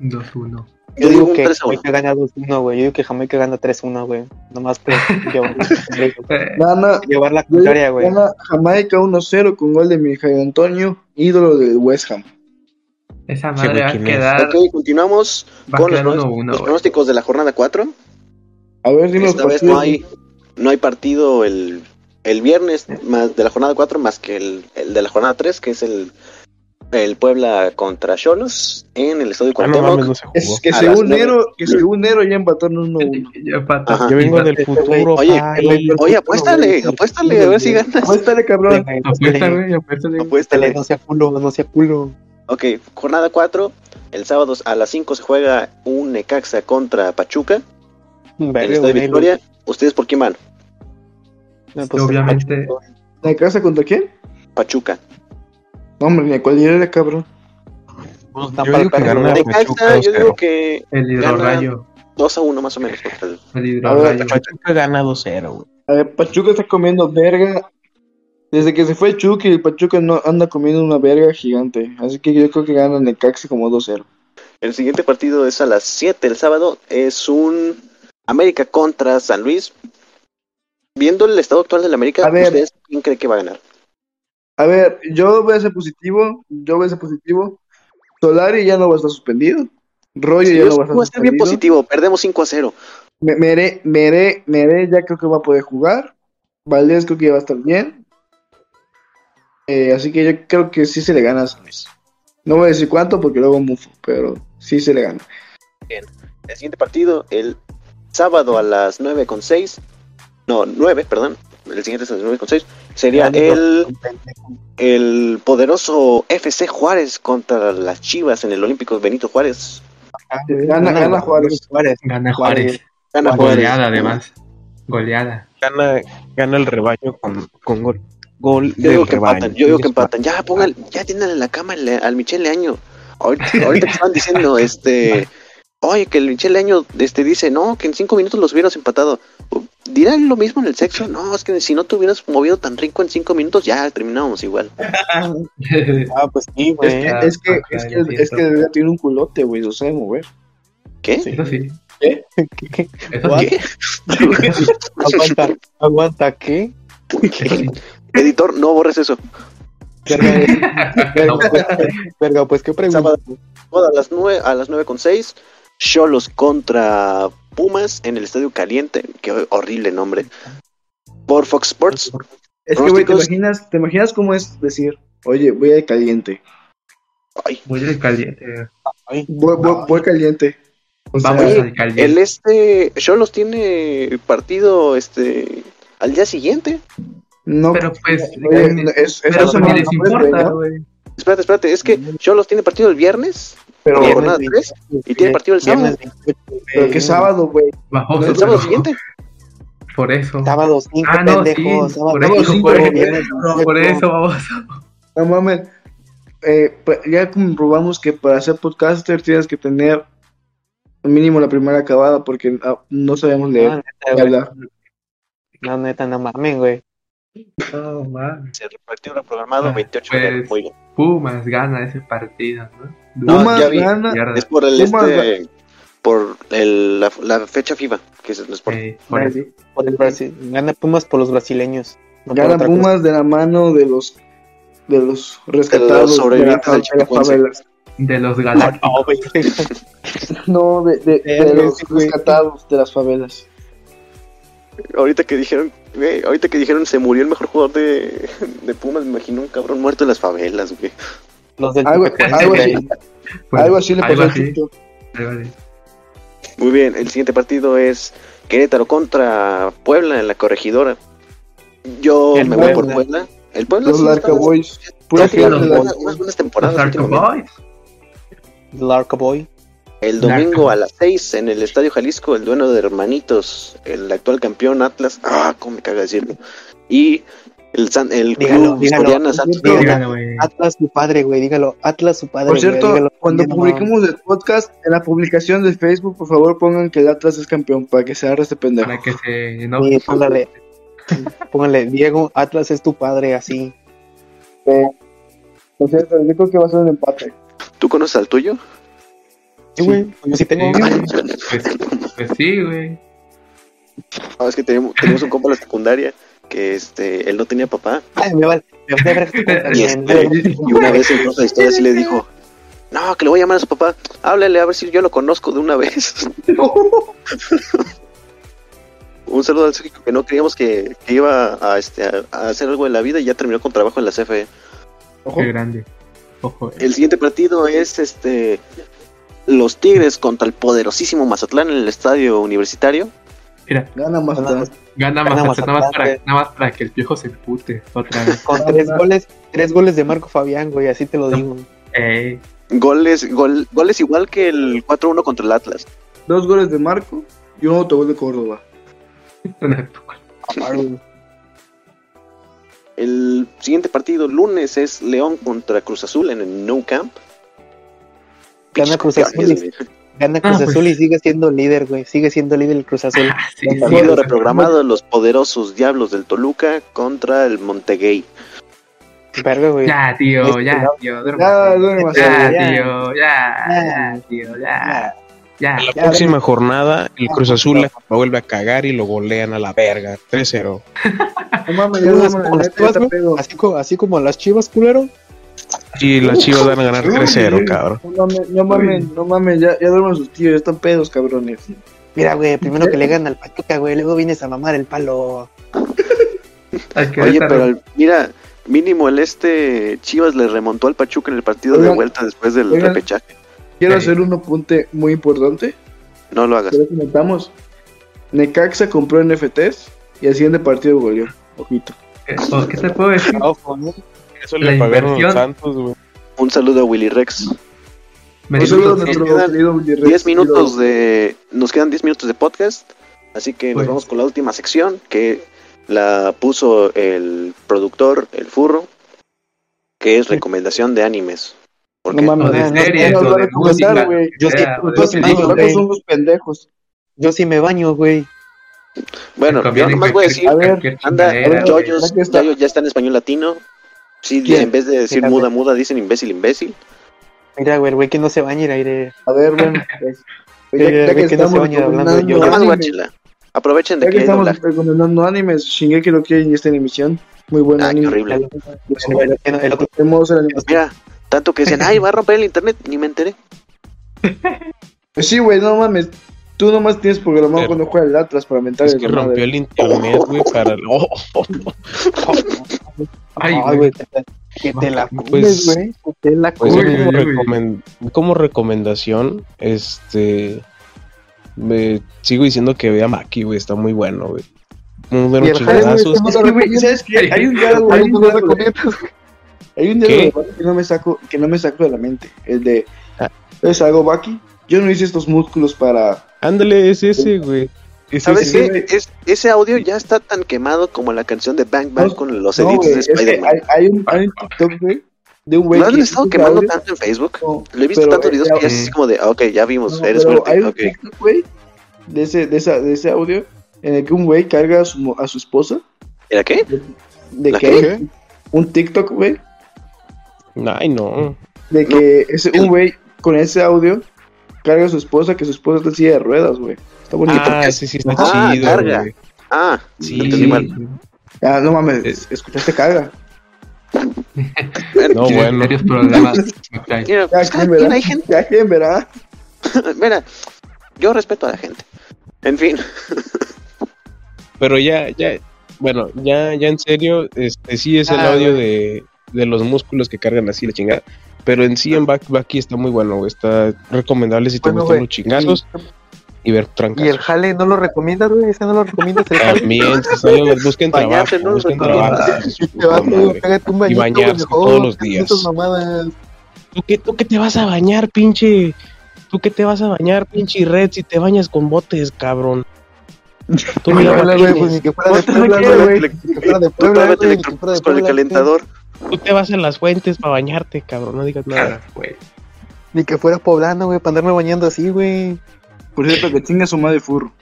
2-1. Yo digo un que 3 a 1. Jamaica gana 2-1, güey. Yo digo que Jamaica gana 3-1, güey. Nomás por llevar, Eh, Gana, llevar la yo digo contraria, güey. gana Jamaica 1-0 con gol de Mijael Antonio, ídolo del West Ham. esa Sí, madre va a quedar, Ok, continuamos va con los, pronos- 1-1. los pronósticos de la jornada 4. A ver, dime Esta vez no hay, no hay partido el, el viernes más de la jornada 4 más que el, el de la jornada 3, que es el, el Puebla contra Cholos en el Estadio Ah, no Cuauhtémoc. no se jugó. Es que según. Nero, que según Nero ya empataron 1-1. Ya empata. Ajá. Yo vengo del futuro, Oye, y- Oye, apuéstale, apuéstale, a ver si ganas. Apuéstale, cabrón. Apuesta, güey, apuéstale. Apuéstale. No sea culo, no sea culo. Ok, jornada 4. El sábado a las 5 se juega un Necaxa contra Pachuca en el Estadio Victoria. ¿Ustedes por quién van? No, pues, Obviamente. ¿De casa contra quién? Pachuca. No, hombre, ni a cualquiera, cabrón. Pues, Yo para digo que gana Pachuca yo 2-0. digo que El hidrorrayo. 2 a 1 más o menos contra el El ver. Pachuca gana 2-0, güey. A ver, Pachuca está comiendo verga. Desde que se fue Chucky, el Pachuca no anda comiendo una verga gigante. Así que yo creo que gana Necaxa como 2-0. El siguiente partido es a las 7 el sábado. Es un América contra San Luis. Viendo el estado actual del América, A ver. ¿ustedes quién cree que va a ganar? A ver, yo voy a ser positivo. Yo voy a ser positivo. Solari ya no va a estar suspendido. Royo ya Yo no va a estar voy a ser bien suspendido. positivo. Perdemos 5 a 0. Me- Mere, Mere, Mere ya creo que va a poder jugar. Valdés creo que ya va a estar bien. Eh, así que yo creo que sí se le gana a San Luis. No voy a decir cuánto porque luego mufo, pero sí se le gana. El siguiente partido, el sábado a las 9 con 6. No, 9, perdón. El siguiente es a las 9 con 6. Sería el, el poderoso FC Juárez contra las Chivas en el Olímpico Benito Juárez. Gana, gana Juárez. Gana Juárez. Gana Juárez. Juárez. Goleada, además. Goleada. Gana, gana el rebaño con, con gol. Gol Yo digo del que rebaño. empatan, yo digo que empatan. Ya, pongan, ya tienen en la cama al, al Michel Leaño. Ahorita, ahorita están diciendo, este, oye, que el Michel Leaño, este, dice, no, que en cinco minutos los hubieras empatado. ¿Dirán lo mismo en el sexo? No, es que si no te hubieras movido tan rico en cinco minutos, ya terminábamos igual. Ah, pues sí, Es güey. que, Ah, es que, ah, es que, es que de verdad tiene un culote, güey, lo sabe mover. ¿Qué? Eso sí. ¿Qué? Eso What? sí. ¿Qué? Aguanta, aguanta, ¿qué? Sí. Editor, no borres eso. Verga, No, verga, pues, verga, pues qué pregunta. Sábado. A las nueve, a las nueve con seis, Cholos contra Pumas en el Estadio Caliente. Qué horrible nombre. Por Fox Sports. Es que, güey, ¿te imaginas, ¿te imaginas cómo es decir, oye, voy a caliente? Muy del caliente. Voy, voy, voy caliente. O sea, Vamos Oye, al caliente. El este Cholos tiene partido este al día siguiente. no, Pero pues. oye, eh, es, es pero eso no- les güey. Espérate, espérate, es que Cholos tiene partido el viernes Pero, Viernes. jornada tres, y tiene partido el sábado. Viernes 28, güey. pero que sábado, güey. El sábado siguiente. Por eso. Sábado 5, Ah, no, sí, pendejo. sábado por eso, cinco, por eso, viernes no, por 28. eso vamos. No mames. Eh, pues, ya comprobamos que para ser podcaster tienes que tener mínimo la primera acabada porque ah, no sabemos leer Ah, neta, hablar. No, neta, no mamen, güey. No, man. El partido reprogramado Ah, 28 de enero. pues, bien. Pumas gana ese partido, ¿no? No, Pumas ya vi. gana. Es por el Pumas este. Por el, la, la fecha FIFA, que es el Sport. Eh, por el Brasil. Gana Pumas por los brasileños. no Gana cosa. Pumas de la mano de los de los rescatados De los de, la, las favelas. De los galácticos. No, de, de, los rescatados de las favelas. Ahorita que dijeron, güey, ahorita que dijeron se murió el mejor jugador de, de Pumas, me imagino un cabrón muerto en las favelas, güey. Los del Algo, algo así, Pues, algo así le pasó al. Muy bien, el siguiente partido es Querétaro contra Puebla en la corregidora. Yo El me voy por Puebla. El Puebla Los sí Pura gente las- unas buenas temporadas. Arco últimamente. Boys. El Arca Boy. El domingo a las 6 en el Estadio Jalisco, el duelo de hermanitos, el actual campeón Atlas, ah, cómo me caga decirlo, y el, San- el Dígalo, club dígalo. Dígalo. Atlas su padre, güey. Dígalo. Atlas su padre. Por cierto, dígalo. cuando publiquemos el podcast, en la publicación de Facebook, por favor pongan que el Atlas es campeón para que se agarre este pendejo. Para que se. No, Sí, póngale. Póngale, Diego, Atlas es tu padre, así. Por cierto, yo creo que va a ser un empate. ¿Tú conoces al tuyo? Sí, güey. Yo sí tengo. Sí, güey. Pues, pues sí, güey. No, es que teníamos, teníamos un compa en la secundaria que este, él no tenía papá Ay, me vale. Me vale ver que tú y, también, este, y una vez en de historia sí le dijo, no, que le voy a llamar a su papá, háblale a ver si yo lo conozco de una vez. un saludo al Sergio que no creíamos que, que iba a, este, a, a hacer algo en la vida y ya terminó con trabajo en la CFE. Ojo. Qué grande. Ojo. eh. El siguiente partido es este los Tigres contra el poderosísimo Mazatlán en el estadio universitario. Mira, Gana más. Gana gana Gana Mazatlán nada más, para, nada más para que el piojo se empute otra vez. Con tres goles, tres goles de Marco Fabián, güey, así te lo digo. Goles, gol, goles igual que el 4-1 contra el Atlas. Dos goles de Marco y un autogol de Córdoba. El siguiente partido, lunes, es León contra Cruz Azul en el No Camp. Gana Cruz Azul. Gana Cruz Ah, pues. Azul y sigue siendo líder, güey. Sigue siendo líder el Cruz Azul. Ah, sí, reprogramado los poderosos Diablos del Toluca contra el Montegay. Verga, güey. Ya, tío, ya, Este, tío. Ya, tío, ya, ya, tío, ya, ya. La Ya, próxima jornada, el Cruz Azul la vuelve a cagar y lo golean a la verga. 3-0. No mames, ya güey. pedo. Así, así como las chivas, culero. Y las chivas van a ganar 3-0, cabrón. No mames, no mames, no mames, ya, ya duermen sus tíos, ya están pedos, cabrones. Mira, güey, primero que le ganan al Pachuca, güey. Luego vienes a mamar el palo. Oye, pero el- mira, mínimo el este Chivas le remontó al Pachuca en el partido de vuelta después del oigan. repechaje. Quiero Sí. hacer un apunte muy importante. No lo hagas. Pero comentamos. Necaxa compró NFTs y al siguiente partido goleó. Ojito. ¿Qué, o- ¿qué te puedo decir? Ojo, ¿no? Eso La le pagaron a los inversión. Santos, güey. Un saludo a Willy Rex. Me Un saludo a disfruto- nuestro quedan Willy Rex, 10 minutos de. Nos quedan 10 minutos de podcast. Así que nos Pues. vamos con la última sección que la puso el productor, el furro, que es recomendación de animes. No mames, de no, no, series, no, no, o de recomendar, música. Yo sí, de pendejos. Yo sí me baño, güey. bueno, yo conviene nomás voy a cualquier- decir, A ver, anda, ya está en español latino. Sí, ¿Quién? en vez de decir muda, muda, dicen imbécil, imbécil. Mira, güey, el güey que no se baña, ir aire. A ver, bueno. pues, Ya- ya, ya ya que que no se estamos baña hablando yo- Nada más. Aprovechen de ya que que hay estamos recomendando animes, Shingeki no Kyojin ya está en emisión. Muy buen Ah, qué anime. horrible. El, el- el el anime. Mira, tanto que decían, ay, va a romper el internet, ni me enteré. Pues sí, güey, no mames. Tú nomás tienes programado Pero- cuando juega el Atlas para mentar Es el que madre. rompió el internet, güey, para... Ay, Ay, güey. güey, que te- que te la comes, güey. Que te la Pues Uy, comes. como, recomendación, este... Me sigo diciendo que vea Maki, güey, está muy bueno, güey. Muy buenos Y el chingadazos. Es que, güey, ¿sabes qué? Hay un diálogo, hay un diálogo, hay un diálogo de Baki que no me saco, que no me saco de la mente. El de, Ah. ¿sabes algo, Baki? Yo no hice estos músculos para... Ándale, es ese, güey. Es ¿Sabes ese. qué? Es, ese audio ya está tan quemado como la canción de Bang Bang No, con los No, edits de Spider-Man. hay, hay un, hay un TikTok, güey, de un güey ¿Lo han estado quemando audio. tanto en Facebook? No, Lo he visto pero, tantos videos eh, que ya es así como de, ah, ok, ya vimos, No, eres fuerte. hay un ok. TikTok, güey, de ese, de, esa, de ese audio en el que un güey carga a su, a su esposa. ¿Era qué? De ¿La que qué? un TikTok, güey, Ay, no. de que ese, un güey con ese audio carga a su esposa, que su esposa está en silla de ruedas, güey. Está bonito. Ah, sí, sí, está Ah, chido, carga. Ah, Sí. lo entendí mal. Ah, no mames, Es- escuchaste carga. No, bueno. serios problemas. Mira, Ya pues, cada quien hay gente. Verá. Mira, yo respeto a la gente. En fin, Pero ya, ya, bueno, ya, ya en serio, este sí es el Ah, audio de, de los músculos que cargan así la chingada. Pero en sí en Back Baki está muy bueno, güey. Está recomendable si te Bueno, gustan los chingazos y ver Y el jale no lo recomiendas, güey. Ese no lo recomiendas. El jale. También, busquen trabajo, Bañarse, ¿no? busquen trabajo. Y te vas, güey, pégate un bañito, güey, bañarse todos los ¿qué días. ¿Tú qué, ¿Tú qué te vas a bañar, pinche? ¿Tú qué te vas a bañar, pinche Red, si te bañas con botes, cabrón? Tú güey, pues ni que fuera de Puebla, güey. que fuera de Puebla, güey, ni que fuera de electrocutas con el Puebla, calentador. Tú te vas a las fuentes para bañarte, cabrón. No digas nada. Güey. Ni que fuera poblano, güey, para andarme bañando así, güey. Por cierto, que chinga su madre furro.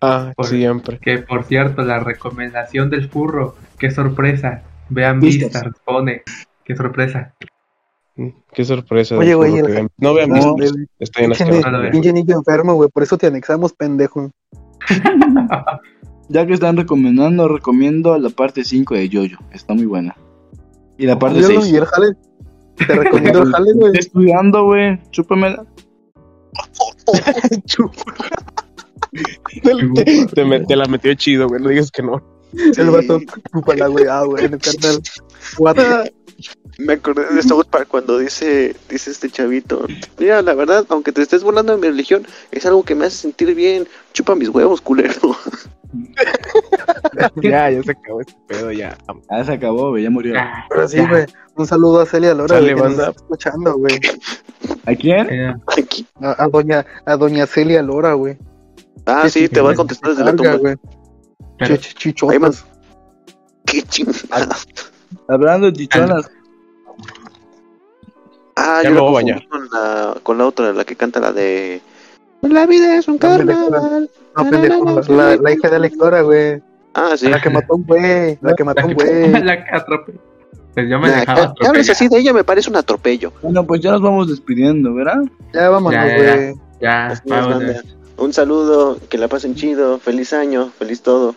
Ah, Por- siempre. Que por cierto, la recomendación del furro. Qué sorpresa. Vean Vistas. Pone. Qué sorpresa. Mm, Qué sorpresa. Oye, güey. No vean No, vistas. no lo veo. pinche niño enfermo, güey, por eso te anexamos, pendejo. Ya que están recomendando, recomiendo la parte 5 de Jojo. Está muy buena. Y la parte Míralo, 6. Y el jale. Te recomiendo el jale, güey. Estoy estudiando, güey. Chúpamela. te, te la metió chido, güey. No digas que no. El vato, chúpala, güey, ah, güey, en el carnal. What? Me acordé de South Park cuando dice, dice este chavito, mira, la verdad, aunque te estés burlando de mi religión, es algo que me hace sentir bien. Chupa mis huevos, culero. ya, ya se acabó este pedo, ya. Ah, se acabó, güey. Ya murió. Ah, Pero sí, ya. güey. Un saludo a Celia Lora, Sale, güey, que nos banda. está escuchando, güey. ¿A quién? Eh, Aquí. A, a doña, a doña Celia Lora, güey. Ah, sí, te va a contestar desde la tumba. güey. pero- Ch- Chichotas. Qué chingada. Hablando de chichonas. Ah, Ya yo me la voy a bañar. con la, con la otra, la que canta la de... La vida es un carnaval. No, pendejo, la, la, la hija de Alex Lora, güey. Ah, sí. La que mató un güey. La que mató la un güey. la que atropelló. Pues yo me Nah, dejaba que hables así de ella me parece un atropello. Bueno, pues ya nos vamos despidiendo, ¿verdad? Ya vámonos, Ya, ya, güey. Ya, vámonos. banda. Un saludo, que la pasen chido, feliz año, feliz todo.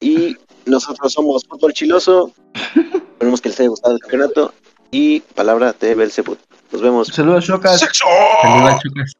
Y nosotros somos Fútbol Chiloso. Esperemos que les haya gustado el campeonato. Y palabra de Belzebut. Nos vemos. Saludos, Chocas. Saludos, chicas.